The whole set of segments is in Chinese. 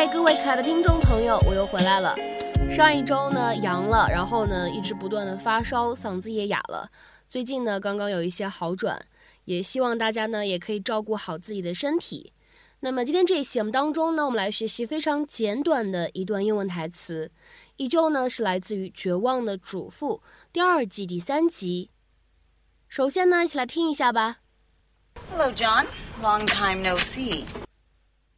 嗨，各位可爱的听众朋友，我又回来了。上一周呢阳了，然后呢一直不断的发烧，嗓子也哑了。最近呢刚刚有一些好转，也希望大家呢也可以照顾好自己的身体。那么今天这一期节目当中呢，我们来学习非常简短的一段英文台词，依旧呢是来自于《绝望的主妇》第二季第三集。首先呢，一起来听一下吧。Hello, John. Long time no see.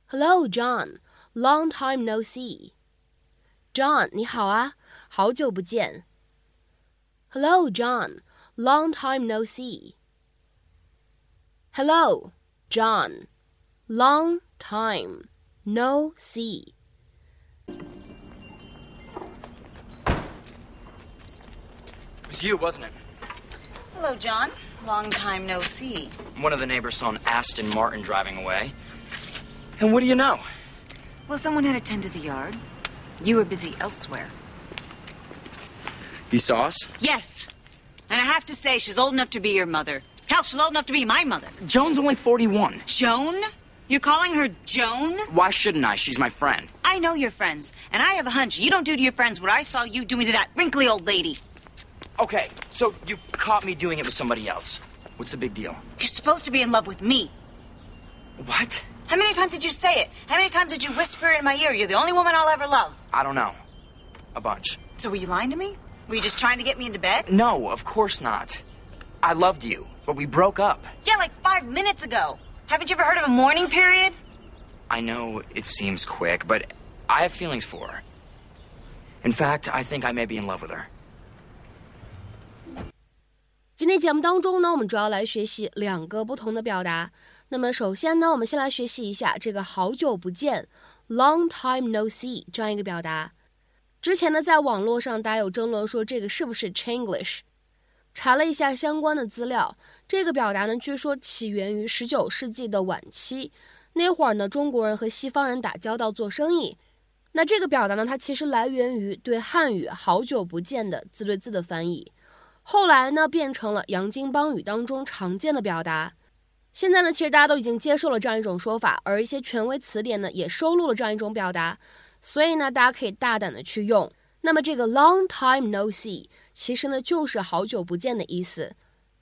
Hello, John. Long time no see. John，你好啊，好久不见。Hello, John. Long time no see. Hello, John. Long time no see. It was you, wasn't it? Hello, John. Long time no see. One of the neighbors saw an Aston Martin driving away. And what do you know? Well, someone had to tend to the yard. You were busy elsewhere. You saw us? Yes. And I have to say, she's old enough to be your mother. Hell, she's old enough to be my mother. Joan's only 41. Joan? You're calling her Joan? Why shouldn't I? She's my friend. I know your friends, and I have a hunch you don't do to your friends what I saw you doing to that wrinkly old lady. Okay, so you caught me doing it with somebody else. What's the big deal? You're supposed to be in love with me. What? How many times did you say it? How many times did you whisper in my ear, you're the only woman I'll ever love? I don't know. A bunch. So were you lying to me? Were you just trying to get me into bed? No, of course not. I loved you, but we broke up. Yeah, like five minutes ago. Haven't you ever heard of a mourning period? I know it seems quick, but I have feelings for her. In fact, I think I may be in love with her. 今天节目当中呢，我们主要来学习两个不同的表达。 那么首先呢，我们先来学习一下这个“好久不见 ”（Long time no see） 这样一个表达。之前呢，在网络上大家有争论说这个是不是 Chinglish。查了一下相关的资料，这个表达呢，据说起源于十九世纪的晚期。那会儿呢，中国人和西方人打交道做生意。那这个表达呢，它其实来源于对汉语“好久不见”的字对字的翻译。后来呢，变成了洋泾浜语当中常见的表达。现在呢，其实大家都已经接受了这样一种说法，而一些权威词典呢也收录了这样一种表达。所以呢，大家可以大胆的去用。那么这个 long time no see 其实呢就是好久不见的意思。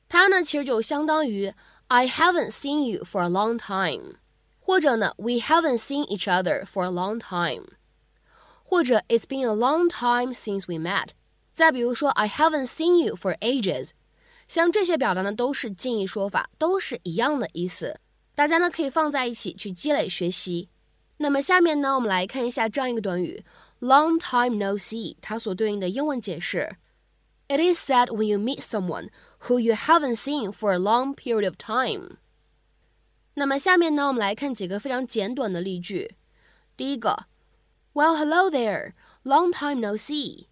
它呢其实就相当于 I haven't seen you for a long time，或者呢 We haven't seen each other for a long time，或者 It's been a long time since we met。再比如说，I haven't seen you for ages，像这些表达呢都是近义说法，都是一样的意思。大家呢可以放在一起去积累学习。那么下面呢，我们来看一下这样一个短语，long time no see，它所对应的英文解释。It is said when you meet someone who you haven't seen for a long period of time。那么下面呢，我们来看几个非常简短的例句。第一个，Well, hello there, long time no see。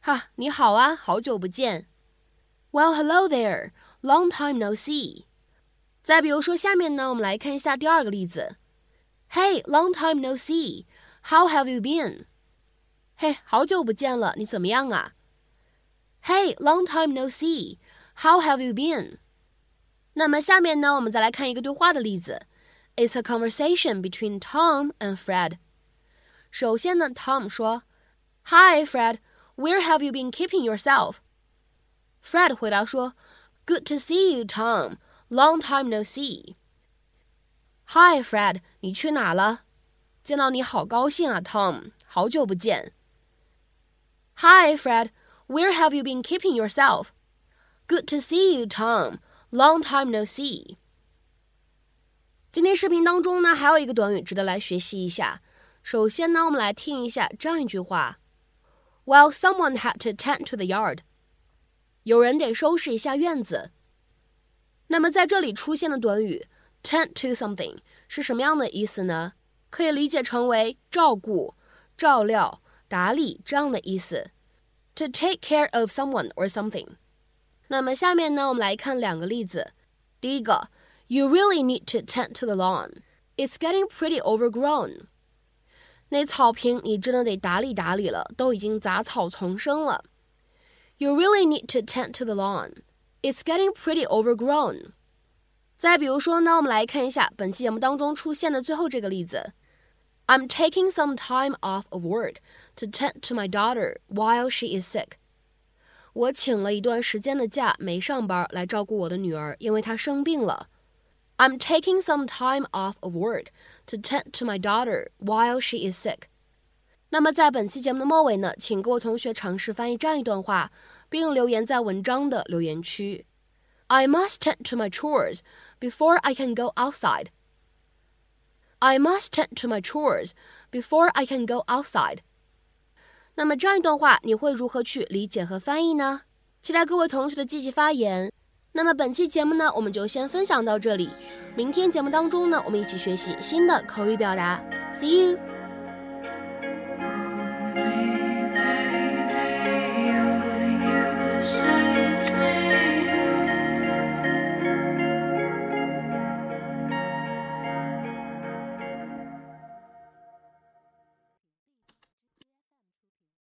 哈，你好啊，好久不见。Well, hello there. Long time no see. 再比如说，下面呢，我们来看一下第二个例子。Hey, long time no see. How have you been? 嘿，好久不见了，你怎么样啊？Hey, long time no see. How have you been? 那么下面呢，我们再来看一个对话的例子。It's a conversation between Tom and Fred. 首先呢，Tom 说：“Hi, Fred. Where have you been keeping yourself? Fred 回答说：“Good to see you, Tom. Long time no see.” Hi, Fred，你去哪了？见到你好高兴啊，Tom，好久不见。Hi, Fred. Where have you been keeping yourself? Good to see you, Tom. Long time no see. 今天视频当中呢，还有一个短语值得来学习一下。首先呢，我们来听一下这样一句话。Well, someone had to tend to the yard. 有人得收拾一下院子。那么在这里出现的短语 tend to something 是什么样的意思呢？可以理解成为照顾、照料、打理这样的意思。To take care of someone or something。那么下面呢，我们来看两个例子。第一个，You really need to tend to the lawn. It's getting pretty overgrown. 那草坪你真的得打理打理了，都已经杂草丛生了。You really need to tend to the lawn. It's getting pretty overgrown. 再比如说呢，我们来看一下本期节目当中出现的最后这个例子。 I'm taking some time off of work to tend to my daughter while she is sick. 我请了一段时间的假，没上班来照顾我的女儿，因为她生病了。I'm taking some time off of work to tend to my daughter while she is sick. 那么在本期节目的末尾呢，请各位同学尝试翻译这样一段话，并留言在文章的留言区。I must tend to my chores before I can go outside. I must tend to my chores before I can go outside. 那么这样一段话，你会如何去理解和翻译呢？期待各位同学的积极发言。那么本期节目呢，我们就先分享到这里。明天节目当中呢，我们一起学习新的口语表达。See you.